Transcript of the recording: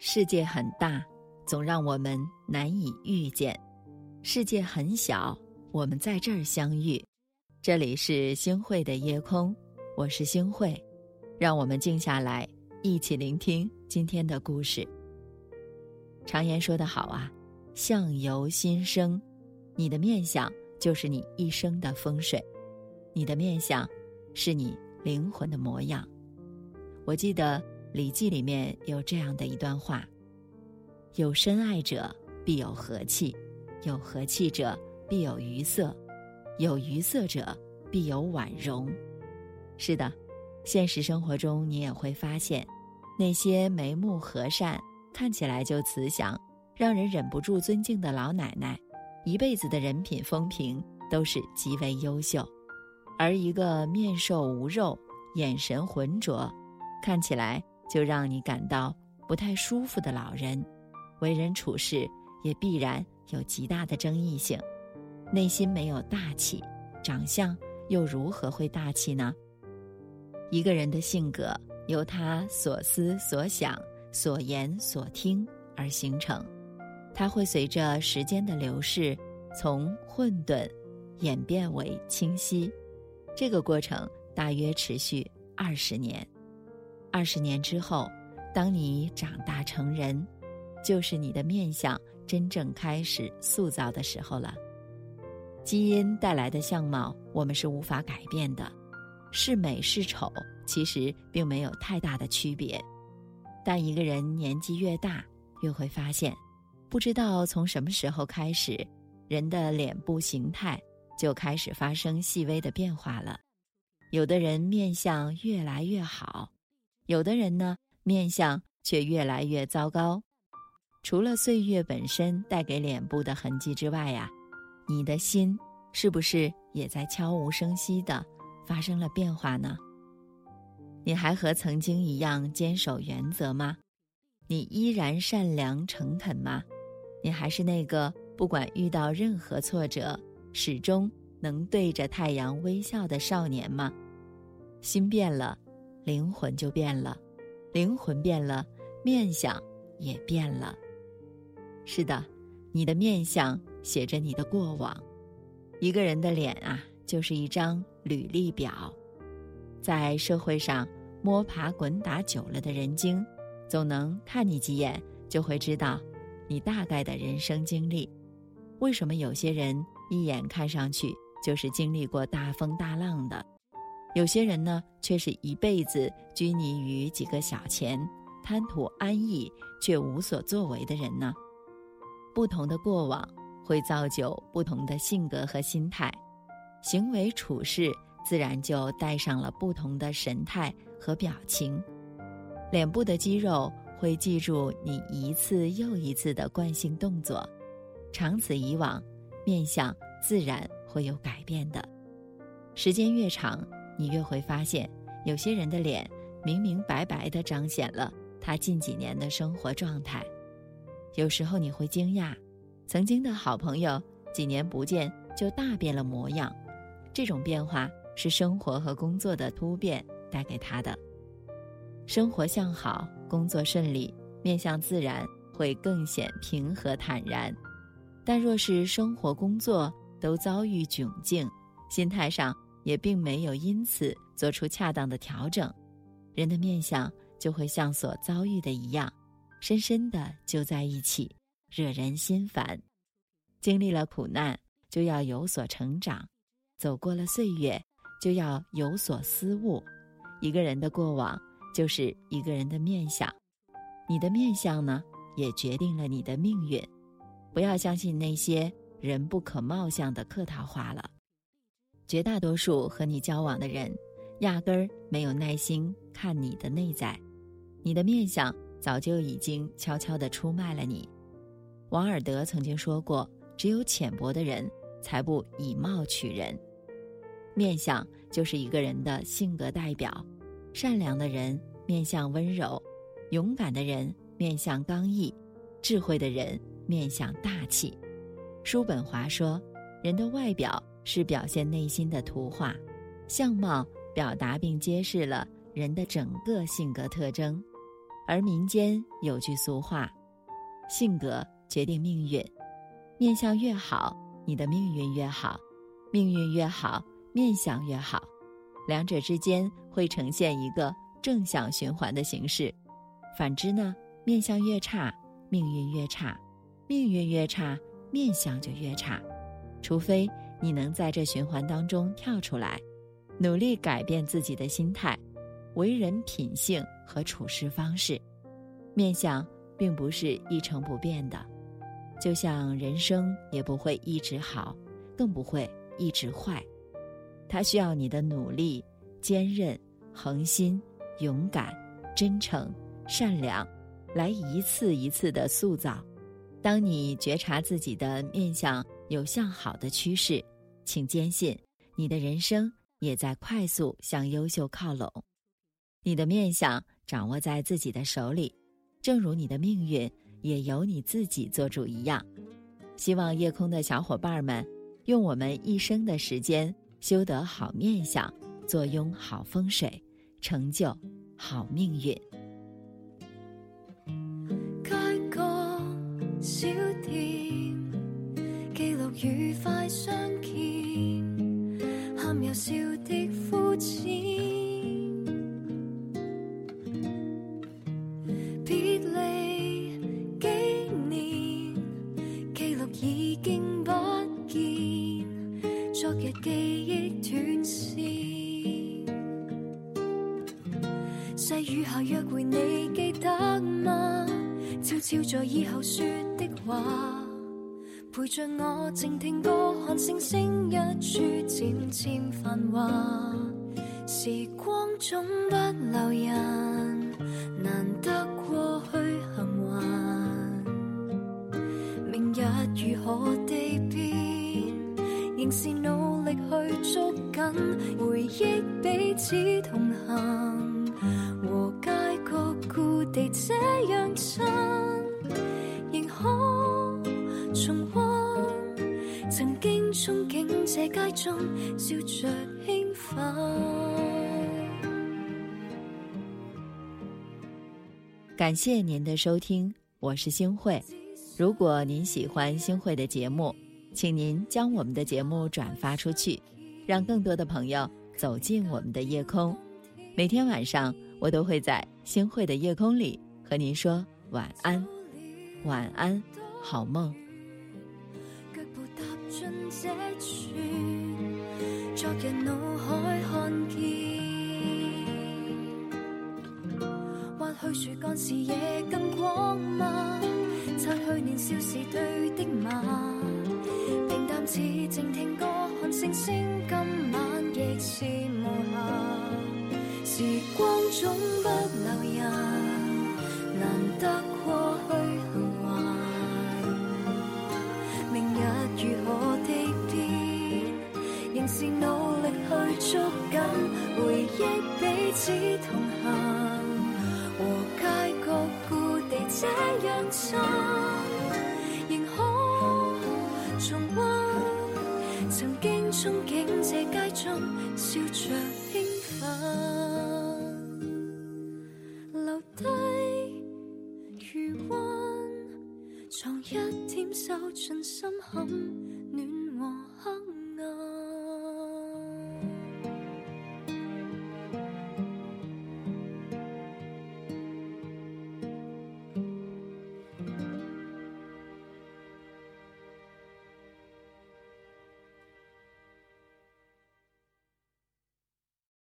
世界很大，总让我们难以遇见；世界很小，我们在这儿相遇。这里是星汇的夜空，我是星汇，让我们静下来，一起聆听今天的故事。常言说得好啊，相由心生，你的面相就是你一生的风水，你的面相是你灵魂的模样。我记得。《礼记》里面有这样的一段话：“有深爱者，必有和气；有和气者，必有愉色；有愉色者，必有婉容。”是的，现实生活中你也会发现，那些眉目和善、看起来就慈祥、让人忍不住尊敬的老奶奶，一辈子的人品风评都是极为优秀；而一个面瘦无肉、眼神浑浊，看起来。就让你感到不太舒服的老人，为人处事也必然有极大的争议性，内心没有大气，长相又如何会大气呢？一个人的性格由他所思所想、所言所听而形成，他会随着时间的流逝，从混沌演变为清晰，这个过程大约持续二十年。二十年之后，当你长大成人，就是你的面相真正开始塑造的时候了。基因带来的相貌，我们是无法改变的，是美是丑，其实并没有太大的区别。但一个人年纪越大，越会发现，不知道从什么时候开始，人的脸部形态就开始发生细微的变化了。有的人面相越来越好。有的人呢，面相却越来越糟糕。除了岁月本身带给脸部的痕迹之外呀，你的心是不是也在悄无声息的发生了变化呢？你还和曾经一样坚守原则吗？你依然善良诚恳吗？你还是那个不管遇到任何挫折，始终能对着太阳微笑的少年吗？心变了。灵魂就变了，灵魂变了，面相也变了。是的，你的面相写着你的过往。一个人的脸啊，就是一张履历表。在社会上摸爬滚打久了的人精，总能看你几眼就会知道你大概的人生经历。为什么有些人一眼看上去就是经历过大风大浪的？有些人呢，却是一辈子拘泥于几个小钱，贪图安逸却无所作为的人呢？不同的过往会造就不同的性格和心态，行为处事自然就带上了不同的神态和表情。脸部的肌肉会记住你一次又一次的惯性动作，长此以往，面相自然会有改变的。时间越长。你越会发现，有些人的脸明明白白的彰显了他近几年的生活状态。有时候你会惊讶，曾经的好朋友几年不见就大变了模样。这种变化是生活和工作的突变带给他的。生活向好，工作顺利，面向自然会更显平和坦然。但若是生活工作都遭遇窘境，心态上。也并没有因此做出恰当的调整，人的面相就会像所遭遇的一样，深深的揪在一起，惹人心烦。经历了苦难，就要有所成长；走过了岁月，就要有所思悟。一个人的过往，就是一个人的面相。你的面相呢，也决定了你的命运。不要相信那些人不可貌相的客套话了。绝大多数和你交往的人，压根儿没有耐心看你的内在，你的面相早就已经悄悄地出卖了你。王尔德曾经说过：“只有浅薄的人才不以貌取人。”面相就是一个人的性格代表，善良的人面相温柔，勇敢的人面相刚毅，智慧的人面相大气。叔本华说：“人的外表。”是表现内心的图画，相貌表达并揭示了人的整个性格特征，而民间有句俗话：“性格决定命运，面相越好，你的命运越好；命运越好，面相越好。两者之间会呈现一个正向循环的形式。反之呢，面相越差，命运越差；命运越差，面相就越差。除非你能在这循环当中跳出来。”努力改变自己的心态、为人品性和处事方式，面相并不是一成不变的，就像人生也不会一直好，更不会一直坏，它需要你的努力、坚韧、恒心、勇敢、真诚、善良，来一次一次的塑造。当你觉察自己的面相有向好的趋势，请坚信你的人生。也在快速向优秀靠拢，你的面相掌握在自己的手里，正如你的命运也由你自己做主一样。希望夜空的小伙伴们，用我们一生的时间修得好面相，坐拥好风水，成就好命运。快相见，喊又笑的肤浅。别离几年，记录已经不见，昨日记忆断线。细雨下约会，你记得吗？悄悄在以后说的话。陪着我静听歌，看星星一处渐渐繁华。时光总不留人，难得过去幸还。明日如何地变，仍是努力去捉紧回忆，彼此同行。和街角故地这样亲，仍可憧憬这街中笑着兴奋。感谢您的收听，我是星慧。如果您喜欢星慧的节目，请您将我们的节目转发出去，让更多的朋友走进我们的夜空。每天晚上。我都会在星汇的夜空里和您说晚安，晚安，好梦。昨日脑海看见，或许树干时夜更光吗？擦去年少时对的骂，平淡似静听歌，看星星，今晚亦是无暇。时光总不留人，难得只同行。和街角故地这样亲，仍可重温曾经憧憬这街中笑着兴奋。